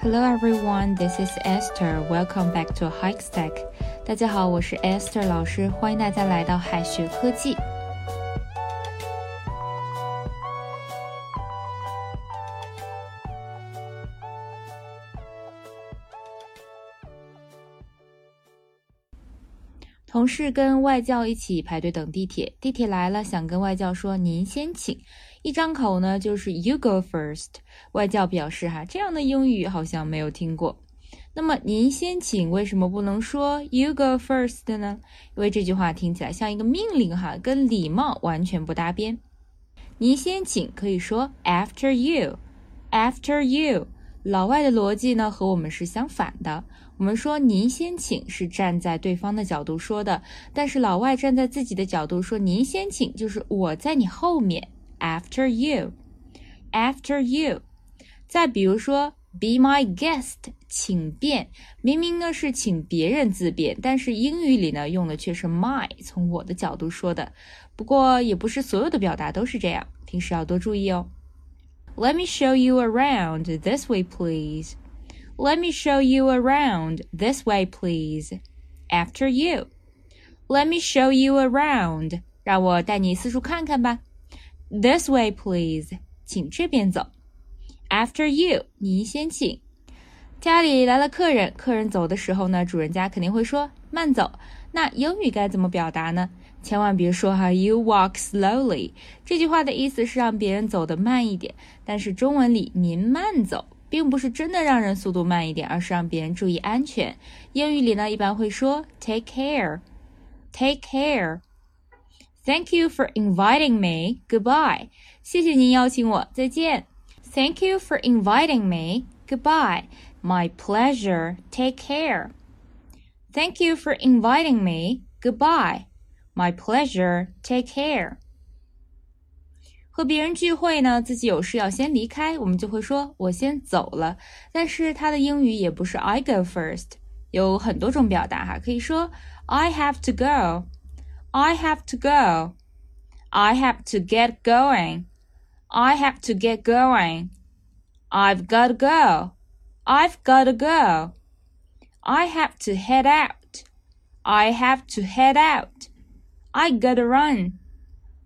Hello everyone, this is Esther. Welcome back to Hike Stack. 大家好，我是 Esther 老师，欢迎大家来到海学科技。 同事跟外教一起排队等地铁，地铁来了，想跟外教说“您先请”，一张口呢就是 “You go first”。外教表示：“哈，这样的英语好像没有听过。”那么“您先请”为什么不能说 “You go first” 呢？因为这句话听起来像一个命令，哈，跟礼貌完全不搭边。您先请可以说 “After you”，“After you”。老外的逻辑呢和我们是相反的。我们说“您先请”是站在对方的角度说的，但是老外站在自己的角度说“您先请”，就是我在你后面。After you，After you。再比如说 “Be my guest”，请便，明明呢是请别人自便，但是英语里呢用的却是 my，从我的角度说的。不过也不是所有的表达都是这样，平时要多注意哦。Let me show you around this way, please. Let me show you around this way, please. After you. Let me show you around. 让我带你四处看看吧。This way, please. 请这边走。After you. 您先请。家里来了客人，客人走的时候呢，主人家肯定会说慢走。那英语该怎么表达呢？千万别说哈，You walk slowly。这句话的意思是让别人走得慢一点，但是中文里您慢走，并不是真的让人速度慢一点，而是让别人注意安全。英语里呢，一般会说 Take care，Take care。Thank you for inviting me. Goodbye。谢谢您邀请我，再见。Thank you for inviting me. Goodbye. My pleasure. Take care. Thank you for inviting me. Goodbye. My pleasure. Take care. 和别人聚会呢，自己有事要先离开，我们就会说“我先走了”。但是它的英语也不是 “I go first”，有很多种表达哈，可以说 “I have to go”。I have to go. I have to get going. I have to get going. I've got to go. I've got to go. I have to head out. I have to head out. I gotta run.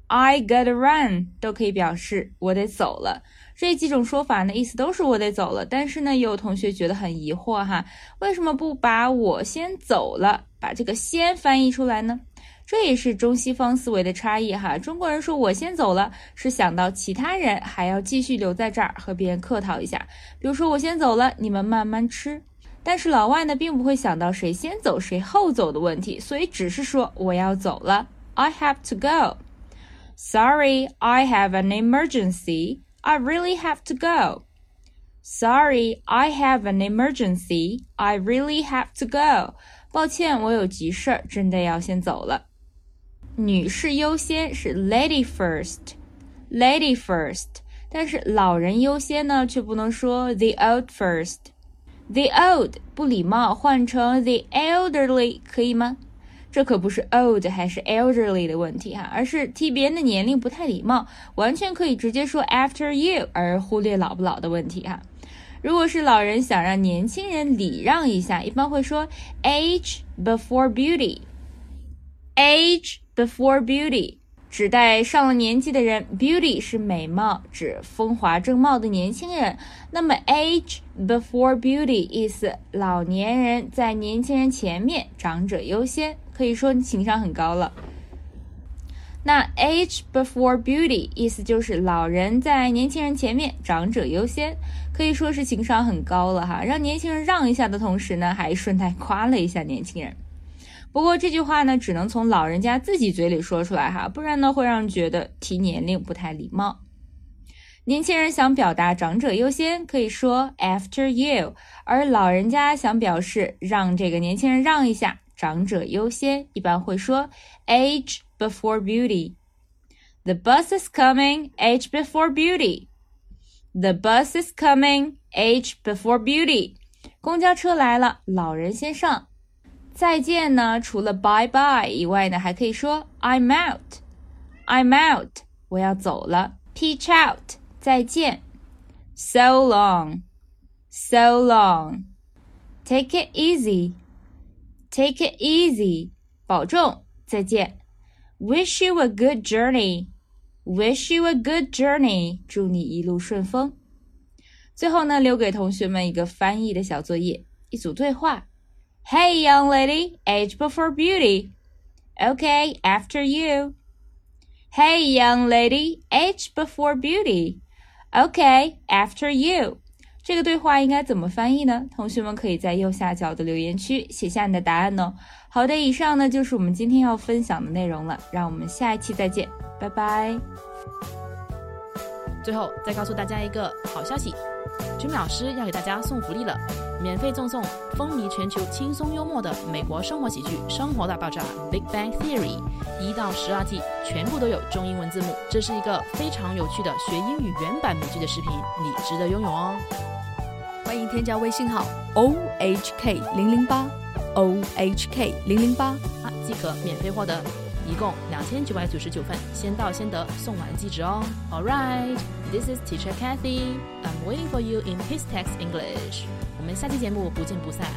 I gotta run 都可以表示我得走了。这几种说法呢，意思都是我得走了。但是呢，也有同学觉得很疑惑哈，为什么不把我先走了，把这个先翻译出来呢？这也是中西方思维的差异哈。中国人说我先走了，是想到其他人还要继续留在这儿和别人客套一下，比如说我先走了，你们慢慢吃。但是老外呢，并不会想到谁先走谁后走的问题，所以只是说我要走了，I have to go。Sorry, I have an emergency. I really have to go. Sorry, I have an emergency. I really have to go. 抱歉，我有急事儿，真的要先走了。女士优先是 lady first，lady first。但是老人优先呢，却不能说 the old first。the old 不礼貌，换成 the elderly 可以吗？ 这可不是 old 还是 elderly 的问题哈，而是提别人的年龄不太礼貌，完全可以直接说 after you，而忽略老不老的问题哈。如果是老人想让年轻人礼让一下，一般会说 age before beauty，age before beauty。指代上了年纪的人，beauty 是美貌，指风华正茂的年轻人。那么 age before beauty 意思老年人在年轻人前面，长者优先，可以说情商很高了。那 age before beauty 意思就是老人在年轻人前面，长者优先，可以说是情商很高了哈。让年轻人让一下的同时呢，还顺带夸了一下年轻人。不过这句话呢，只能从老人家自己嘴里说出来哈，不然呢会让人觉得提年龄不太礼貌。年轻人想表达长者优先，可以说 after you；而老人家想表示让这个年轻人让一下，长者优先，一般会说 age before beauty。The bus is coming, age before beauty. The bus is coming, age before beauty. 公交车来了，老人先上。再见呢，除了 bye bye 以外呢，还可以说 I'm out，I'm out，我要走了。Peach out，再见。So long，so so long. Take it easy. Take it easy. 保重，再见。Wish you a good journey. Wish you a good journey. 祝你一路顺风。最后呢，留给同学们一个翻译的小作业，一组对话。Hey, young lady, age before beauty. Okay, after you. Hey, young lady, age before beauty. Okay, after you. 这个对话应该怎么翻译呢？同学们可以在右下角的留言区写下你的答案哦。好的，以上呢就是我们今天要分享的内容了，让我们下一期再见，拜拜。最后再告诉大家一个好消息，君老师要给大家送福利了，免费赠送风靡全球、轻松幽默的美国生活喜剧《生活大爆炸》（Big Bang Theory） 一到十二季，全部都有中英文字幕。这是一个非常有趣的学英语原版美剧的视频，你值得拥有哦。欢迎添加微信号 o h k 零零八 o h k 零零八啊，即可免费获得，一共两千九百九十九份，先到先得，送完即止哦。All right, this is Teacher Kathy. I'm waiting for you in His Text English. 我们下期节目不见不散。